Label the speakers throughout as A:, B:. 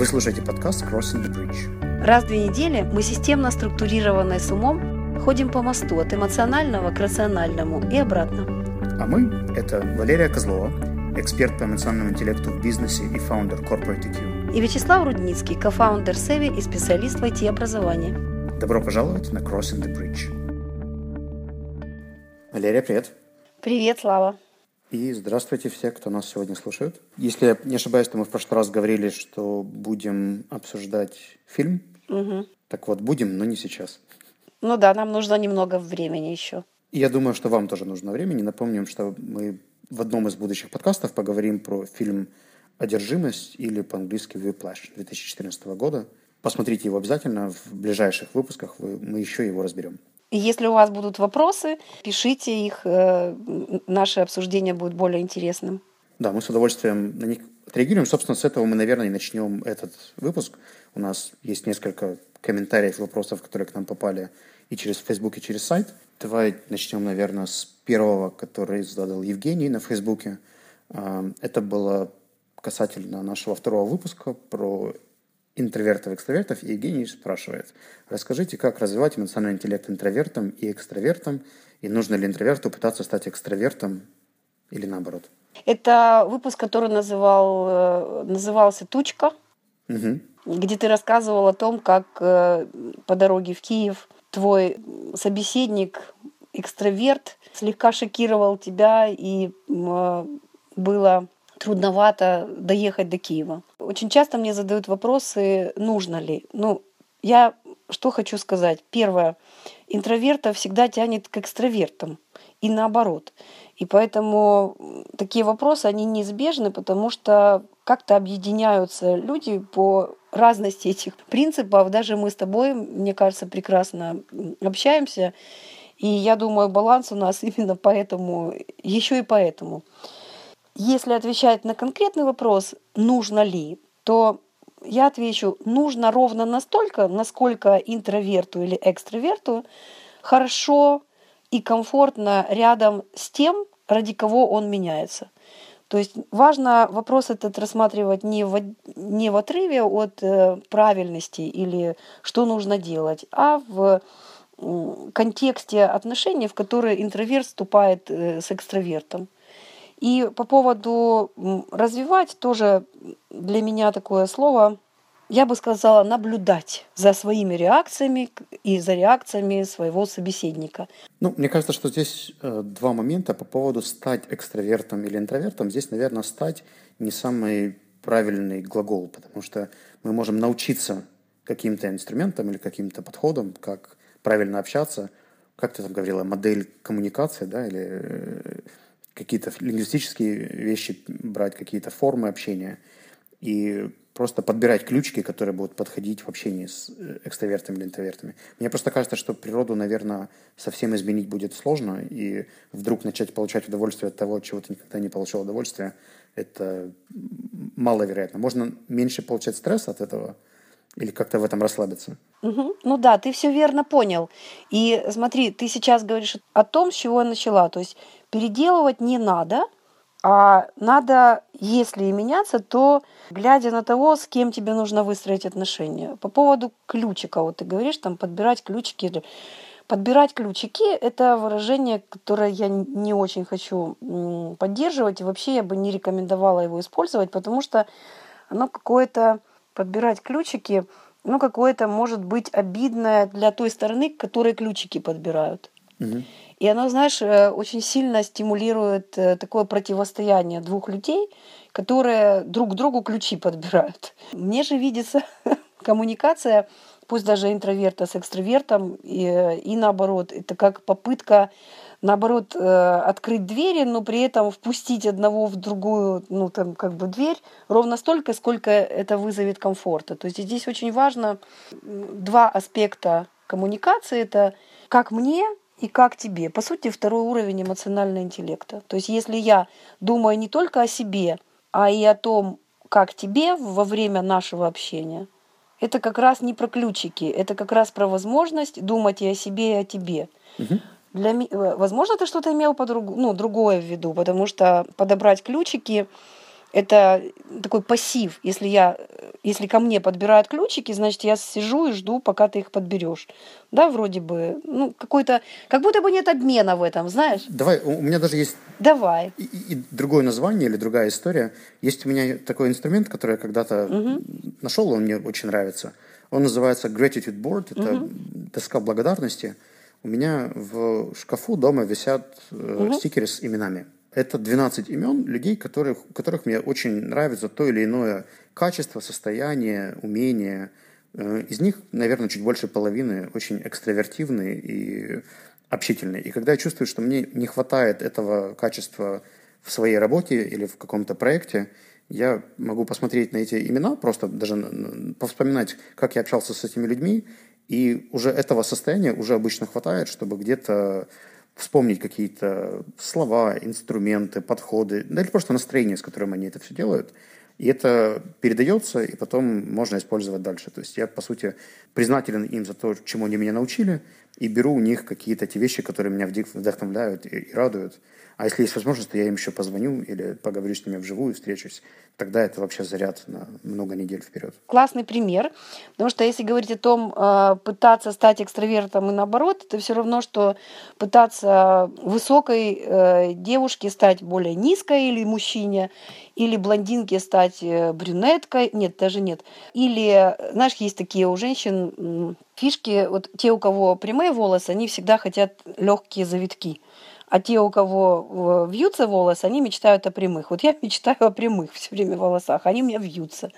A: Вы слушаете подкаст Crossing the Bridge.
B: Раз в две недели мы системно структурированные с умом ходим по мосту от эмоционального к рациональному и обратно.
A: А мы – это Валерия Козлова, эксперт по эмоциональному интеллекту в бизнесе и фаундер Corporate EQ.
B: И Вячеслав Рудницкий, кофаундер Севи и специалист в IT-образовании.
A: Добро пожаловать на Crossing the Bridge. Валерия, привет.
B: Привет, Слава.
A: И здравствуйте все, кто нас сегодня слушает. Если я не ошибаюсь, то мы в прошлый раз говорили, что будем обсуждать фильм.
B: Угу.
A: Так вот, будем, но не сейчас.
B: Ну да, нам нужно немного времени еще.
A: И я думаю, что вам тоже нужно времени. Напомним, что мы в одном из будущих подкастов поговорим про фильм «Одержимость» или по-английски «Whiplash» 2014 года. Посмотрите его обязательно. В ближайших выпусках мы еще его разберем.
B: Если у вас будут вопросы, пишите их, э, наше обсуждение будет более интересным.
A: Да, мы с удовольствием на них отреагируем. Собственно, с этого мы, наверное, и начнем этот выпуск. У нас есть несколько комментариев, вопросов, которые к нам попали и через Facebook, и через сайт. Давай начнем, наверное, с первого, который задал Евгений на Фейсбуке. А, это было касательно нашего второго выпуска про интровертов, экстравертов, и Евгений спрашивает, расскажите, как развивать эмоциональный интеллект интровертом и экстравертом, и нужно ли интроверту пытаться стать экстравертом или наоборот?
B: Это выпуск, который называл, э, назывался «Тучка»,
A: угу.
B: где ты рассказывал о том, как э, по дороге в Киев твой собеседник, экстраверт, слегка шокировал тебя, и э, было трудновато доехать до Киева. Очень часто мне задают вопросы, нужно ли. Ну, я что хочу сказать. Первое. Интроверта всегда тянет к экстравертам. И наоборот. И поэтому такие вопросы, они неизбежны, потому что как-то объединяются люди по разности этих принципов. Даже мы с тобой, мне кажется, прекрасно общаемся. И я думаю, баланс у нас именно поэтому, еще и поэтому. Если отвечать на конкретный вопрос, нужно ли, то я отвечу, нужно ровно настолько, насколько интроверту или экстраверту хорошо и комфортно рядом с тем, ради кого он меняется. То есть важно вопрос этот рассматривать не в, не в отрыве от э, правильности или что нужно делать, а в контексте отношений, в которые интроверт вступает э, с экстравертом. И по поводу развивать тоже для меня такое слово, я бы сказала, наблюдать за своими реакциями и за реакциями своего собеседника.
A: Ну, мне кажется, что здесь э, два момента по поводу стать экстравертом или интровертом. Здесь, наверное, стать не самый правильный глагол, потому что мы можем научиться каким-то инструментам или каким-то подходам, как правильно общаться. Как ты там говорила, модель коммуникации, да, или э, какие-то лингвистические вещи брать, какие-то формы общения и просто подбирать ключики, которые будут подходить в общении с э, экстравертами или интровертами. Мне просто кажется, что природу, наверное, совсем изменить будет сложно, и вдруг начать получать удовольствие от того, чего ты никогда не получал удовольствия, это маловероятно. Можно меньше получать стресс от этого, или как-то в этом расслабиться.
B: Угу. Ну да, ты все верно понял. И смотри, ты сейчас говоришь о том, с чего я начала. То есть переделывать не надо, а надо, если и меняться, то глядя на того, с кем тебе нужно выстроить отношения. По поводу ключика, вот ты говоришь, там подбирать ключики. Подбирать ключики – это выражение, которое я не очень хочу поддерживать, и вообще я бы не рекомендовала его использовать, потому что оно какое-то подбирать ключики, ну, какое-то может быть обидное для той стороны, к которой ключики подбирают.
A: Угу.
B: И оно, знаешь, э, очень сильно стимулирует э, такое противостояние двух людей, которые друг другу ключи подбирают. Мне же видится коммуникация, пусть даже интроверта с экстравертом, и, и наоборот, это как попытка наоборот, э, открыть двери, но при этом впустить одного в другую, ну, там, как бы дверь ровно столько, сколько это вызовет комфорта. То есть здесь очень важно два аспекта коммуникации. Это как мне и как тебе. По сути, второй уровень эмоционального интеллекта. То есть если я думаю не только о себе, а и о том, как тебе во время нашего общения, это как раз не про ключики, это как раз про возможность думать и о себе, и о тебе.
A: Угу.
B: Для, э, возможно, ты что-то имел по друг, ну, другое в виду, потому что подобрать ключики Это такой пассив. Если, я, если ко мне подбирают ключики, значит, я сижу и жду, пока ты их подберешь. Да, вроде бы, ну, какой-то, как будто бы нет обмена в этом, знаешь?
A: Давай, у меня даже есть...
B: Давай.
A: И, и другое название или другая история. Есть у меня такой инструмент, который я когда-то угу. нашел, он мне очень нравится. Он называется Gratitude Board, это угу. доска благодарности. У меня в шкафу дома висят угу. стикеры с именами. Это 12 имен людей, которых, которых мне очень нравится то или иное качество, состояние, умение. Э, из них, наверное, чуть больше половины очень экстравертивные и общительные. И когда я чувствую, что мне не хватает этого качества в своей работе или в каком-то проекте, я могу посмотреть на эти имена, просто даже повспоминать, как я общался с этими людьми, и уже этого состояния уже обычно хватает, чтобы где-то вспомнить какие-то слова, инструменты, подходы, да или просто настроение, с которым они это все делают. И это передается, и потом можно использовать дальше. То есть я, по сути, признателен им за то, чему они меня научили, и беру у них какие-то те вещи, которые меня вдохновляют и, радуют. А если есть возможность, то я им еще позвоню или поговорю с ними вживую, встречусь. Тогда это вообще заряд на много недель вперед.
B: Классный пример. Потому что если говорить о том, э, пытаться стать экстравертом и наоборот, это все равно, что пытаться высокой э, девушке стать более низкой или мужчине, или блондинке стать э, брюнеткой. Нет, даже нет. Или, знаешь, есть такие у женщин фишки, вот те, у кого прямые волосы, они всегда хотят легкие завитки. А те, у кого э, вьются волосы, они мечтают о прямых. Вот я мечтаю о прямых все время волосах, они у меня вьются.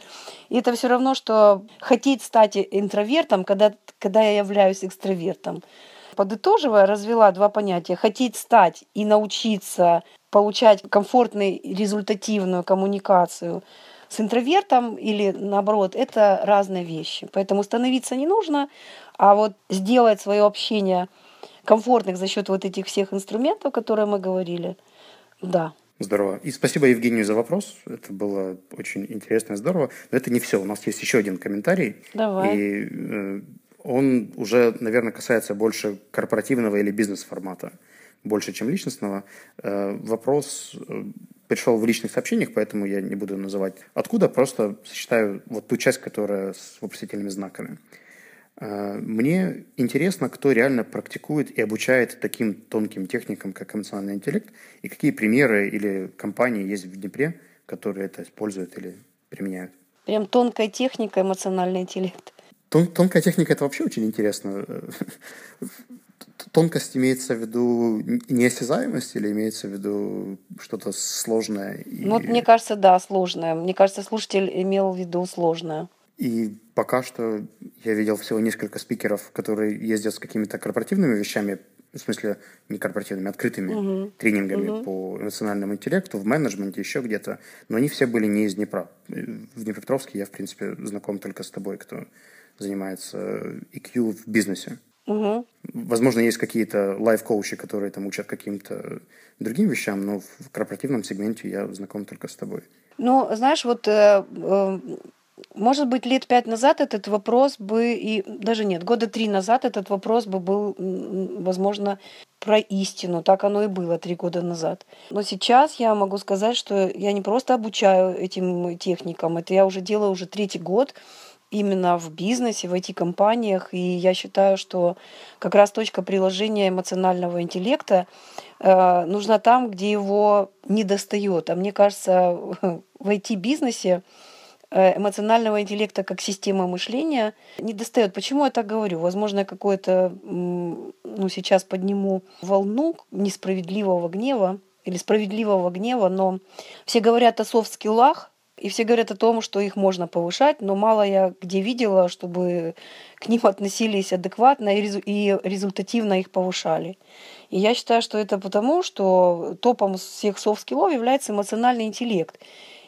B: И это все равно, что хотеть стать интровертом, когда, когда я являюсь экстравертом. Подытоживая, развела два понятия. Хотеть стать и научиться получать комфортную, результативную коммуникацию с интровертом или наоборот, это разные вещи. Поэтому становиться не нужно, а вот сделать свое общение – комфортных за счет вот этих всех инструментов, которые мы говорили. Да.
A: Здорово. И спасибо Евгению за вопрос. Это было очень интересно и здорово. Но это не все. У нас есть еще один комментарий.
B: Давай.
A: И э, он уже, наверное, касается больше корпоративного или бизнес-формата, больше, чем личностного. Э, вопрос э, пришел в личных сообщениях, поэтому я не буду называть откуда, просто сочетаю вот ту часть, которая с вопросительными знаками. А, мне интересно, кто реально практикует и обучает таким тонким техникам, как эмоциональный интеллект, и какие примеры или компании есть в Днепре, которые это используют или применяют.
B: Прям тонкая техника, эмоциональный интеллект.
A: Тон, тонкая техника – это вообще очень интересно. Тонкость имеется в виду неосязаемость или имеется в виду что-то сложное?
B: И... Ну, вот мне кажется, да, сложное. Мне кажется, слушатель имел в виду сложное.
A: И пока что я видел всего несколько спикеров, которые ездят с какими-то корпоративными вещами, в смысле не корпоративными, открытыми угу. тренингами угу. по эмоциональному интеллекту, в менеджменте, еще где-то. Но они все были не из Днепра. В Днепропетровске я, в принципе, знаком только с тобой, кто занимается EQ в бизнесе.
B: Угу.
A: Возможно, есть какие-то лайф-коучи, которые там учат каким-то другим вещам, но в корпоративном сегменте я знаком только с тобой.
B: Ну, знаешь, вот э, э, может быть, лет пять назад этот вопрос бы, и даже нет, года три назад этот вопрос бы был, возможно, про истину. Так оно и было три года назад. Но сейчас я могу сказать, что я не просто обучаю этим техникам, это я уже делаю уже третий год именно в бизнесе, в IT-компаниях. И я считаю, что как раз точка приложения эмоционального интеллекта э, нужна там, где его не достает. А мне кажется, в IT-бизнесе эмоционального интеллекта как система мышления не достает. Почему я так говорю? Возможно, какое-то, ну, сейчас подниму волну несправедливого гнева или справедливого гнева, но все говорят о софт-скиллах, и все говорят о том, что их можно повышать, но мало я где видела, чтобы к ним относились адекватно и результативно их повышали. И я считаю, что это потому, что топом всех софт-скиллов является эмоциональный интеллект.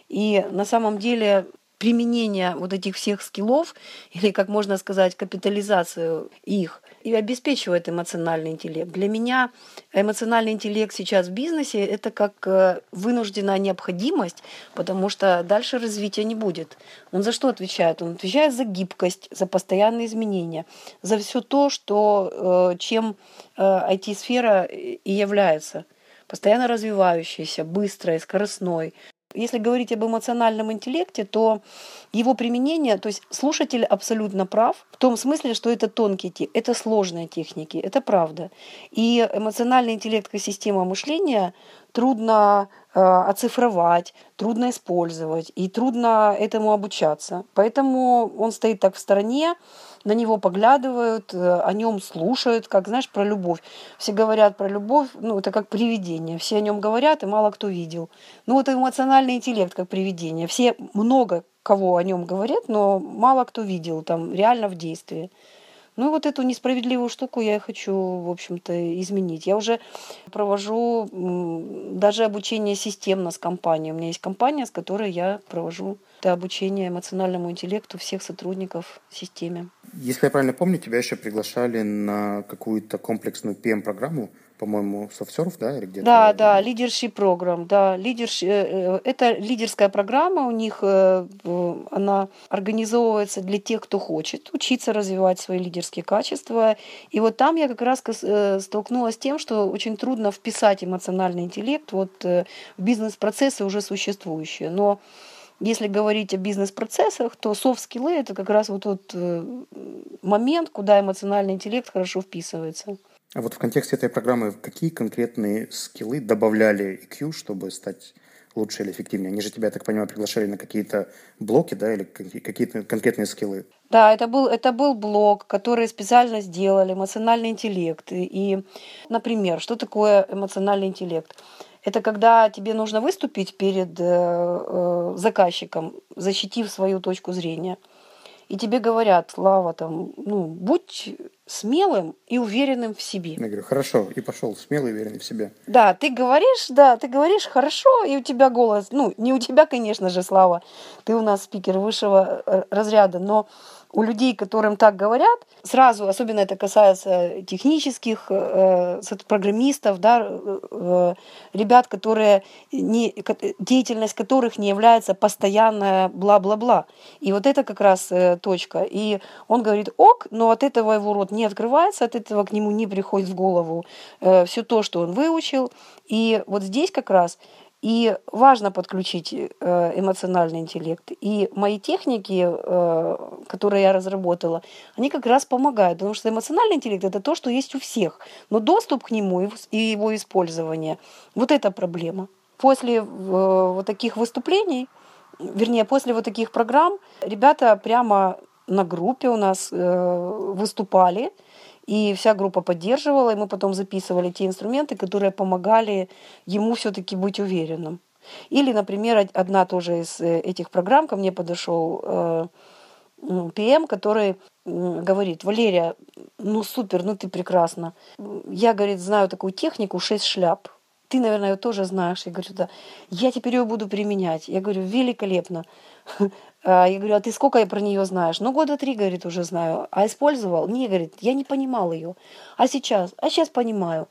B: И на самом деле применение вот этих всех скиллов, или, как можно сказать, капитализацию их, и обеспечивает эмоциональный интеллект. Для меня эмоциональный интеллект сейчас в бизнесе – это как э, вынужденная необходимость, потому что дальше развития не будет. Он за что отвечает? Он отвечает за гибкость, за постоянные изменения, за все то, что, э, чем IT-сфера э, и является. Постоянно развивающейся, быстрой, скоростной, Если говорить об эмоциональном интеллекте, то его применение, то есть слушатель абсолютно прав, в том смысле, что это тонкие, это сложные техники, это правда. И эмоциональный интеллект как система мышления трудно э, оцифровать, трудно использовать и трудно этому обучаться. Поэтому он стоит так в стороне, на него поглядывают, э, о нем слушают, как, знаешь, про любовь. Все говорят про любовь, ну, это как привидение. Все о нем говорят, и мало кто видел. Ну, это эмоциональный интеллект, как привидение. Все много кого о нем говорят, но мало кто видел там реально в действии. Ну и вот эту несправедливую штуку я хочу, в общем-то, изменить. Я уже провожу даже обучение системно с компанией. У меня есть компания, с которой я провожу это обучение эмоциональному интеллекту всех сотрудников системе.
A: Если я правильно помню, тебя еще приглашали на какую-то комплексную PM-программу по-моему, SoftServe, да, или где-то?
B: Да, да, leadership программ, да, leadership, э, э, это лидерская программа у них, э, она организовывается для тех, кто хочет учиться развивать свои лидерские качества. И вот там я как раз столкнулась с тем, что очень трудно вписать эмоциональный интеллект вот в бизнес-процессы уже существующие. Но если говорить о бизнес-процессах, то софт-скиллы – это как раз вот тот момент, куда эмоциональный интеллект хорошо вписывается.
A: А вот в контексте этой программы какие конкретные скиллы добавляли EQ, чтобы стать лучше или эффективнее? Они же тебя, я так понимаю, приглашали на какие-то блоки, да, или какие-то конкретные скиллы?
B: Да, это был, это был блок, который специально сделали, эмоциональный интеллект. И, например, что такое эмоциональный интеллект? Это когда тебе нужно выступить перед э, э, заказчиком, защитив свою точку зрения – и тебе говорят, Слава, там, ну, будь смелым и уверенным в себе.
A: Я говорю, хорошо, и пошел смелый и уверенный в себе.
B: Да, ты говоришь, да, ты говоришь хорошо, и у тебя голос, ну, не у тебя, конечно же, Слава, ты у нас спикер высшего э, разряда, но у людей, которым так говорят, сразу, особенно это касается технических э, программистов, да, э, э, ребят, которые не, деятельность которых не является постоянная бла-бла-бла. И вот это как раз э, точка. И он говорит ок, но от этого его рот не открывается, от этого к нему не приходит в голову э, все то, что он выучил. И вот здесь как раз и важно подключить э, эмоциональный интеллект. И мои техники, э, которые я разработала, они как раз помогают, потому что эмоциональный интеллект это то, что есть у всех, но доступ к нему и его использование вот это проблема. После э, вот таких выступлений, вернее, после вот таких программ, ребята прямо на группе у нас выступали, и вся группа поддерживала, и мы потом записывали те инструменты, которые помогали ему все-таки быть уверенным. Или, например, одна тоже из э, этих программ ко мне подошел э, ПМ, который говорит, Валерия, ну супер, ну ты прекрасна. Я, говорит, знаю такую технику, шесть шляп. Ты, наверное, ее тоже знаешь. Я говорю, да. Я теперь ее буду применять. Я говорю, великолепно. А, я говорю, а ты сколько про нее знаешь? Ну, года три, говорит, уже знаю. А использовал? Не, говорит, я не понимал ее. А сейчас? А сейчас понимаю.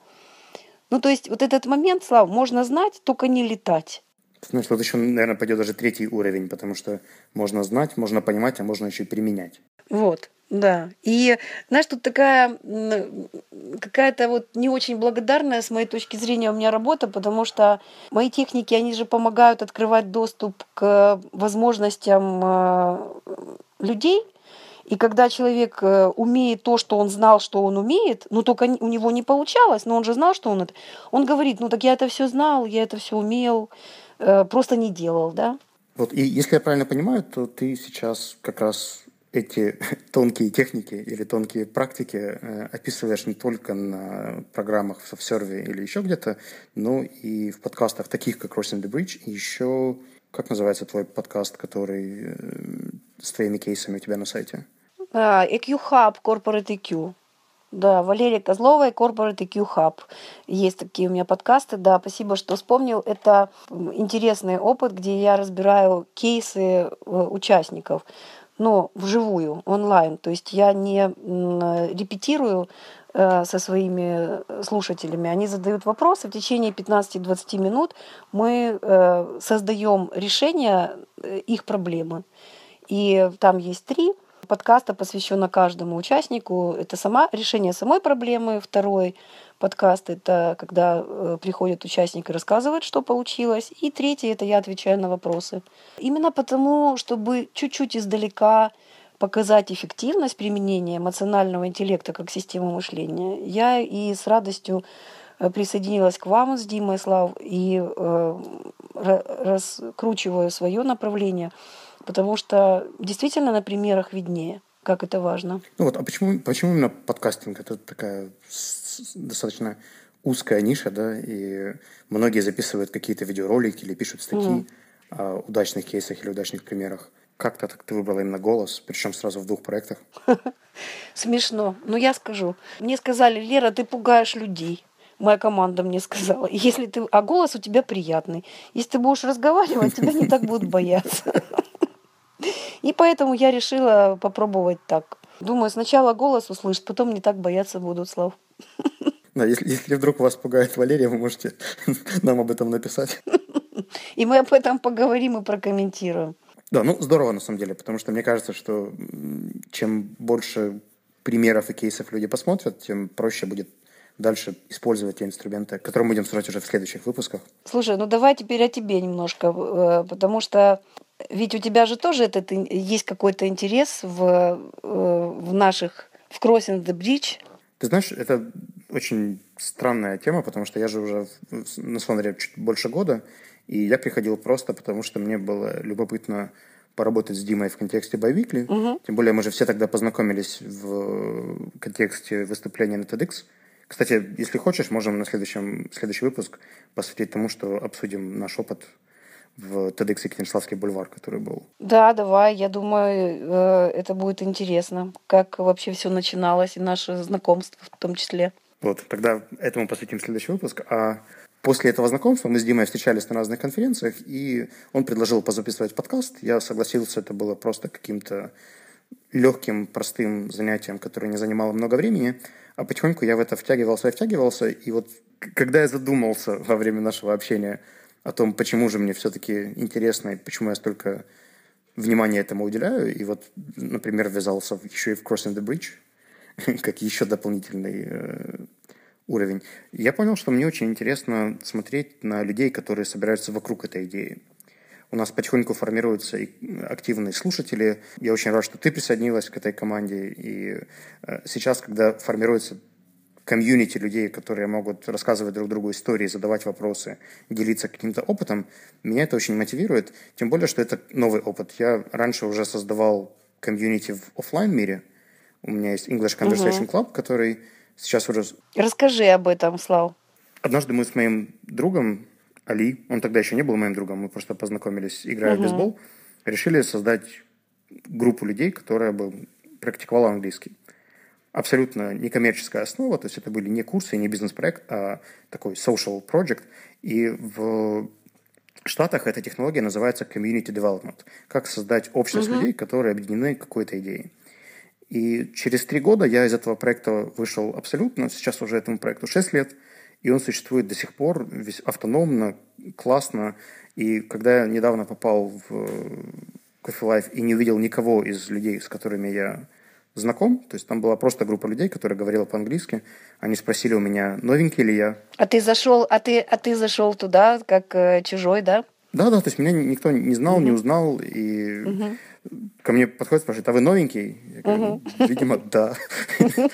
B: Ну, то есть вот этот момент, Слава, можно знать, только не летать.
A: Значит, вот еще, наверное, пойдет даже третий уровень, потому что можно знать, можно понимать, а можно еще и применять.
B: Вот. Да. И, знаешь, тут такая какая-то вот не очень благодарная с моей точки зрения у меня работа, потому что мои техники, они же помогают открывать доступ к возможностям э, людей, и когда человек э, умеет то, что он знал, что он умеет, ну только у него не получалось, но он же знал, что он это, он говорит, ну так я это все знал, я это все умел, э, просто не делал, да.
A: Вот, и если я правильно понимаю, то ты сейчас как раз эти тонкие техники или тонкие практики э, описываешь не только на программах в SoftServe или еще где-то, но и в подкастах таких, как Crossing the Bridge, и еще, как называется твой подкаст, который э, с твоими кейсами у тебя на сайте?
B: Uh, EQ Hub, Corporate EQ. Да, Валерия Козлова и Corporate EQ Hub. Есть такие у меня подкасты, да, спасибо, что вспомнил. Это интересный опыт, где я разбираю кейсы э, участников но вживую, онлайн. То есть я не репетирую э, со своими слушателями. Они задают вопросы. В течение 15-20 минут мы э, создаем решение э, их проблемы. И там есть три подкаста, посвящено каждому участнику. Это сама, решение самой проблемы, второй подкаст – это когда э, приходит участник и рассказывает, что получилось. И третий – это я отвечаю на вопросы. Именно потому, чтобы чуть-чуть издалека показать эффективность применения эмоционального интеллекта как системы мышления, я и с радостью э, присоединилась к вам с Димой Слав и э, раскручиваю свое направление, потому что действительно на примерах виднее, как это важно.
A: Ну вот, а почему, почему именно подкастинг? Это такая достаточно узкая ниша, да, и многие записывают какие-то видеоролики или пишут статьи mm. о удачных кейсах или удачных примерах. Как-то так ты выбрала именно голос, причем сразу в двух проектах?
B: Смешно. Но я скажу. Мне сказали, Лера, ты пугаешь людей. Моя команда мне сказала, если ты, а голос у тебя приятный. Если ты будешь разговаривать, тебя не так будут бояться. И поэтому я решила попробовать так. Думаю, сначала голос услышат, потом не так бояться будут слов.
A: Да, если, если вдруг вас пугает Валерия, вы можете нам об этом написать.
B: И мы об этом поговорим и прокомментируем.
A: Да, ну здорово на самом деле, потому что мне кажется, что чем больше примеров и кейсов люди посмотрят, тем проще будет дальше использовать те инструменты, которые мы будем строить уже в следующих выпусках.
B: Слушай, ну давай теперь о тебе немножко, э, потому что ведь у тебя же тоже этот, есть какой-то интерес в, э, в наших, в Crossing the Bridge.
A: Ты знаешь, это очень странная тема, потому что я же уже на Сонере чуть больше года, и я приходил просто потому, что мне было любопытно поработать с Димой в контексте Байвикли. Угу. Тем более мы же все тогда познакомились в контексте выступления на TEDx. Кстати, если хочешь, можем на следующем, следующий выпуск посвятить тому, что обсудим наш опыт в TEDx Екатеринославский бульвар, который был.
B: Да, давай. Я думаю, э, это будет интересно, как вообще все начиналось и наше знакомство в том числе.
A: Вот, тогда этому посвятим следующий выпуск. А после этого знакомства мы с Димой встречались на разных конференциях, и он предложил позаписывать подкаст. Я согласился, это было просто каким-то легким, простым занятием, которое не занимало много времени. А потихоньку я в это втягивался и втягивался. И вот когда я задумался во время нашего общения о том, почему же мне все-таки интересно и почему я столько внимания этому уделяю, и вот, например, ввязался еще и в Crossing the Bridge, как еще дополнительный э, уровень, я понял, что мне очень интересно смотреть на людей, которые собираются вокруг этой идеи. У нас потихоньку формируются активные слушатели. Я очень рад, что ты присоединилась к этой команде. И э, сейчас, когда формируется комьюнити людей, которые могут рассказывать друг другу истории, задавать вопросы, делиться каким-то опытом, меня это очень мотивирует. Тем более, что это новый опыт. Я раньше уже создавал комьюнити в офлайн мире. У меня есть English Conversation Club, который сейчас уже...
B: Расскажи об этом, Слав.
A: Однажды мы с моим другом Али, он тогда еще не был моим другом, мы просто познакомились, играя uh-huh. в бейсбол, решили создать группу людей, которая бы практиковала английский абсолютно некоммерческая основа, то есть это были не курсы, не бизнес-проект, а такой social project. И в Штатах эта технология называется community development. Как создать общность uh-huh. людей, которые объединены какой-то идеей. И через три года я из этого проекта вышел абсолютно. Сейчас уже этому проекту 6 лет. И он существует до сих пор весь автономно, классно. И когда я недавно попал в Coffee Life и не увидел никого из людей, с которыми я знаком, то есть там была просто группа людей, которая говорила по-английски. Они спросили у меня, новенький ли я.
B: А ты зашел, а ты, а ты зашел туда как э, чужой, да?
A: Да, да, то есть меня никто не знал, угу. не узнал, и угу. ко мне подходит, спрашивает, а вы новенький? Я говорю, угу. видимо, да.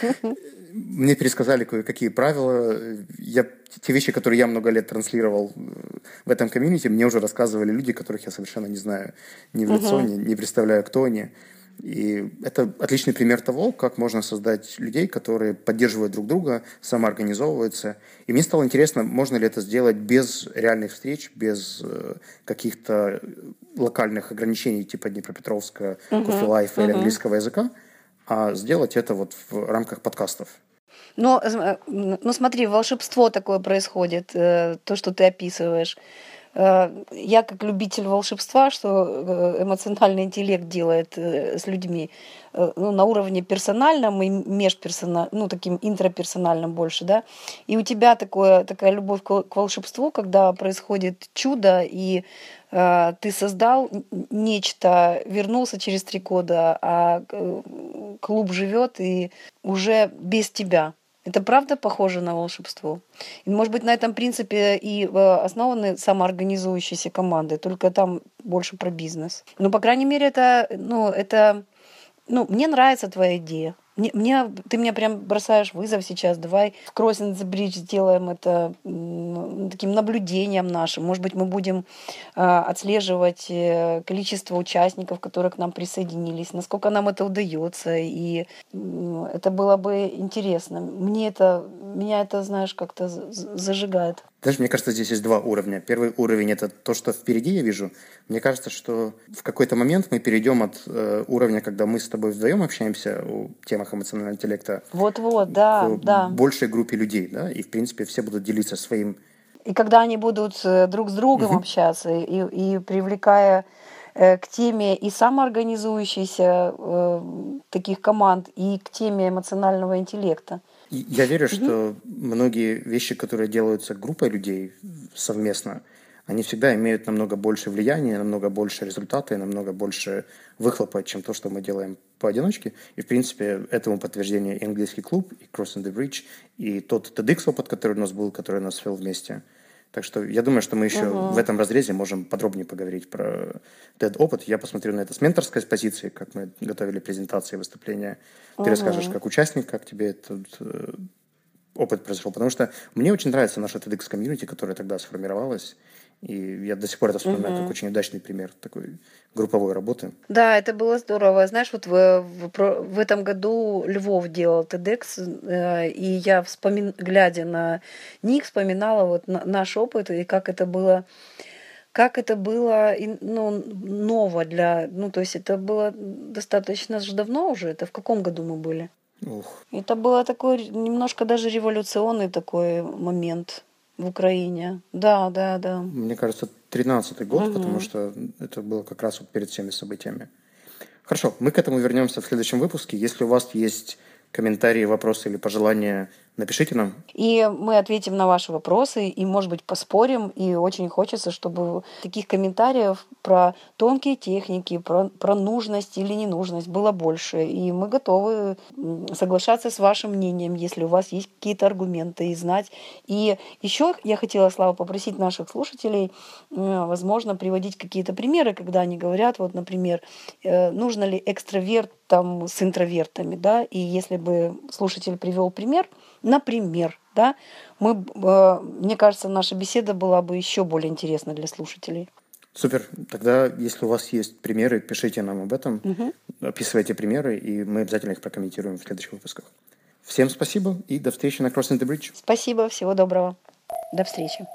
A: Мне пересказали кое-какие правила. Я, те вещи, которые я много лет транслировал в этом комьюнити, мне уже рассказывали люди, которых я совершенно не знаю ни в лицо, ни, не представляю, кто они. И это отличный пример того, как можно создать людей, которые поддерживают друг друга, самоорганизовываются. И мне стало интересно, можно ли это сделать без реальных встреч, без э, каких-то локальных ограничений типа Днепропетровска, uh-huh, Life uh-huh. или английского языка, а сделать это вот в рамках подкастов.
B: Но, э, ну смотри, волшебство такое происходит, э, то, что ты описываешь. Э, я как любитель волшебства, что э, эмоциональный интеллект делает э, с людьми, ну, на уровне персональном и межперсональном, ну, таким интраперсональным больше, да, и у тебя такое, такая любовь к волшебству, когда происходит чудо, и э, ты создал нечто, вернулся через три года, а клуб живет и уже без тебя. Это правда похоже на волшебство? И, может быть, на этом принципе и э, основаны самоорганизующиеся команды, только там больше про бизнес. Ну, по крайней мере, это, ну, это, ну, мне нравится твоя идея. Мне, мне, ты мне прям бросаешь вызов сейчас. Давай в Crossing the Bridge сделаем это таким наблюдением нашим. Может быть, мы будем э, отслеживать количество участников, которые к нам присоединились, насколько нам это удается. И э, это было бы интересно. Мне это, меня это, знаешь, как-то зажигает.
A: Знаешь, мне кажется, здесь есть два уровня. Первый уровень – это то, что впереди я вижу. Мне кажется, что в какой-то момент мы перейдем от э, уровня, когда мы с тобой вдвоем общаемся о темах эмоционального интеллекта.
B: Вот-вот, да,
A: к
B: да.
A: большей группе людей, да, и, в принципе, все будут делиться своим.
B: И когда они будут э, друг с другом угу. общаться и, и привлекая к теме и самоорганизующейся э, таких команд, и к теме эмоционального интеллекта.
A: Я верю, mm-hmm. что многие вещи, которые делаются группой людей совместно, они всегда имеют намного больше влияния, намного больше результата и намного больше выхлопа, чем то, что мы делаем поодиночке. И, в принципе, этому подтверждение и английский клуб, и Crossing the Bridge, и тот TEDx опыт, который у нас был, который нас вел вместе – так что я думаю, что мы еще uh-huh. в этом разрезе можем подробнее поговорить про этот опыт. Я посмотрю на это с менторской позиции, как мы готовили презентации, выступления. Ты uh-huh. расскажешь как участник, как тебе этот э, опыт произошел. Потому что мне очень нравится наша TEDx-комьюнити, которая тогда сформировалась. И я до сих пор это вспоминаю угу. как очень удачный пример такой групповой работы.
B: Да, это было здорово. Знаешь, вот в, в, в этом году Львов делал TEDx, э, и я, вспомин, глядя на них, вспоминала вот на, наш опыт и как это было как это было ну, ново для... Ну, то есть это было достаточно же давно уже. Это в каком году мы были?
A: Ух.
B: Это было такой немножко даже революционный такой момент в Украине. Да, да, да.
A: Мне кажется, 13-й год, угу. потому что это было как раз вот перед всеми событиями. Хорошо, мы к этому вернемся в следующем выпуске. Если у вас есть комментарии, вопросы или пожелания Напишите нам.
B: И мы ответим на ваши вопросы, и, может быть, поспорим. И очень хочется, чтобы таких комментариев про тонкие техники, про, про нужность или ненужность было больше. И мы готовы соглашаться с вашим мнением, если у вас есть какие-то аргументы и знать. И еще я хотела, Слава, попросить наших слушателей, возможно, приводить какие-то примеры, когда они говорят, вот, например, э, нужно ли экстраверт там с интровертами, да, и если бы слушатель привел пример, Например, да, мы, э, мне кажется, наша беседа была бы еще более интересна для слушателей.
A: Супер. Тогда, если у вас есть примеры, пишите нам об этом,
B: угу.
A: описывайте примеры, и мы обязательно их прокомментируем в следующих выпусках. Всем спасибо и до встречи на Crossing the Bridge.
B: Спасибо, всего доброго. До встречи.